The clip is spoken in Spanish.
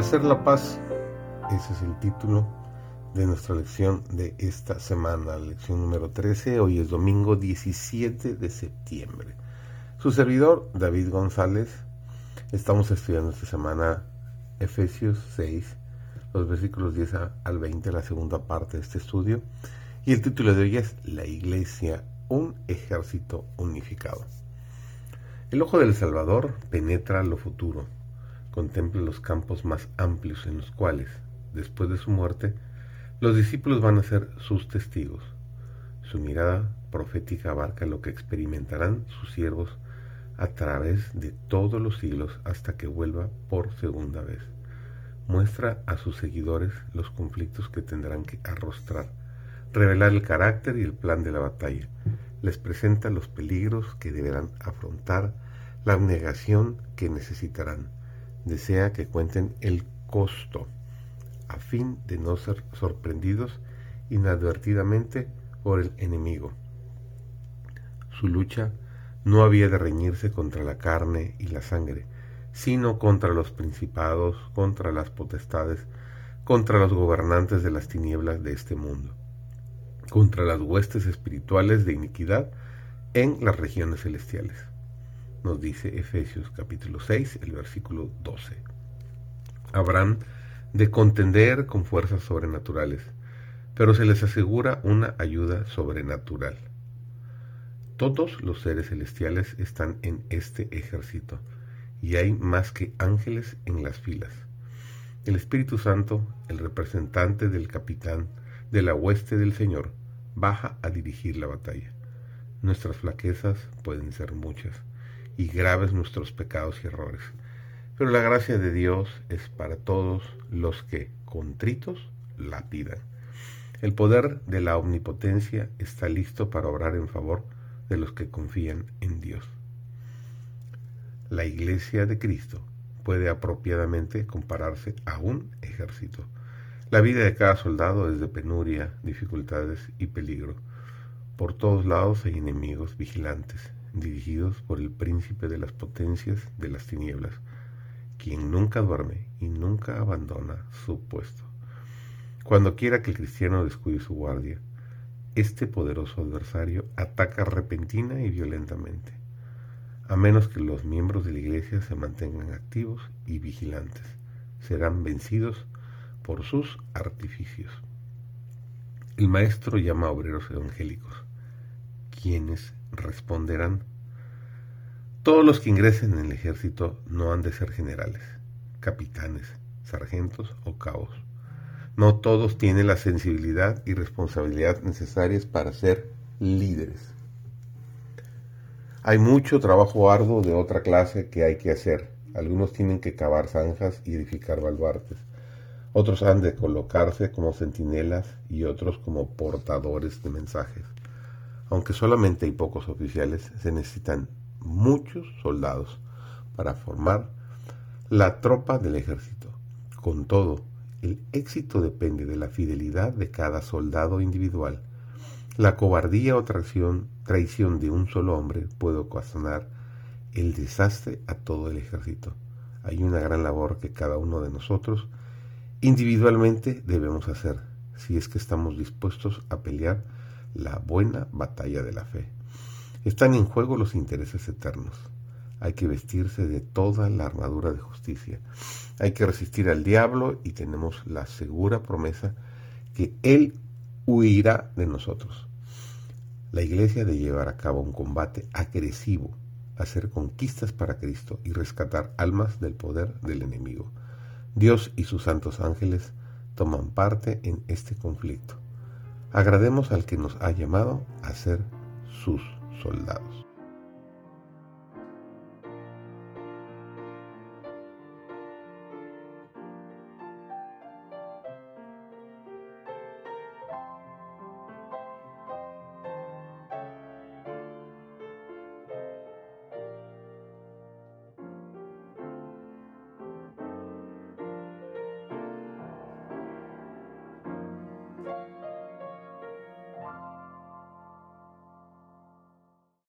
Hacer la paz, ese es el título de nuestra lección de esta semana, lección número 13, hoy es domingo 17 de septiembre. Su servidor, David González, estamos estudiando esta semana Efesios 6, los versículos 10 al 20, la segunda parte de este estudio, y el título de hoy es La Iglesia, un ejército unificado. El ojo del Salvador penetra lo futuro contempla los campos más amplios en los cuales, después de su muerte, los discípulos van a ser sus testigos. Su mirada profética abarca lo que experimentarán sus siervos a través de todos los siglos hasta que vuelva por segunda vez. Muestra a sus seguidores los conflictos que tendrán que arrostrar, revelar el carácter y el plan de la batalla. Les presenta los peligros que deberán afrontar, la abnegación que necesitarán desea que cuenten el costo a fin de no ser sorprendidos inadvertidamente por el enemigo. Su lucha no había de reñirse contra la carne y la sangre, sino contra los principados, contra las potestades, contra los gobernantes de las tinieblas de este mundo, contra las huestes espirituales de iniquidad en las regiones celestiales nos dice Efesios capítulo 6, el versículo 12. Habrán de contender con fuerzas sobrenaturales, pero se les asegura una ayuda sobrenatural. Todos los seres celestiales están en este ejército, y hay más que ángeles en las filas. El Espíritu Santo, el representante del capitán de la hueste del Señor, baja a dirigir la batalla. Nuestras flaquezas pueden ser muchas y graves nuestros pecados y errores. Pero la gracia de Dios es para todos los que, contritos, la pidan. El poder de la omnipotencia está listo para obrar en favor de los que confían en Dios. La iglesia de Cristo puede apropiadamente compararse a un ejército. La vida de cada soldado es de penuria, dificultades y peligro. Por todos lados hay enemigos vigilantes, dirigidos por el príncipe de las potencias de las tinieblas, quien nunca duerme y nunca abandona su puesto. Cuando quiera que el cristiano descuide su guardia, este poderoso adversario ataca repentina y violentamente, a menos que los miembros de la iglesia se mantengan activos y vigilantes. Serán vencidos por sus artificios. El maestro llama a obreros evangélicos, quienes responderán, todos los que ingresen en el ejército no han de ser generales, capitanes, sargentos o cabos. No todos tienen la sensibilidad y responsabilidad necesarias para ser líderes. Hay mucho trabajo arduo de otra clase que hay que hacer. Algunos tienen que cavar zanjas y edificar baluartes. Otros han de colocarse como centinelas y otros como portadores de mensajes. Aunque solamente hay pocos oficiales, se necesitan muchos soldados para formar la tropa del ejército. Con todo, el éxito depende de la fidelidad de cada soldado individual. La cobardía o traición, traición de un solo hombre puede ocasionar el desastre a todo el ejército. Hay una gran labor que cada uno de nosotros individualmente debemos hacer si es que estamos dispuestos a pelear la buena batalla de la fe. Están en juego los intereses eternos. Hay que vestirse de toda la armadura de justicia. Hay que resistir al diablo y tenemos la segura promesa que Él huirá de nosotros. La iglesia de llevar a cabo un combate agresivo, hacer conquistas para Cristo y rescatar almas del poder del enemigo. Dios y sus santos ángeles toman parte en este conflicto. Agrademos al que nos ha llamado a ser sus soldados.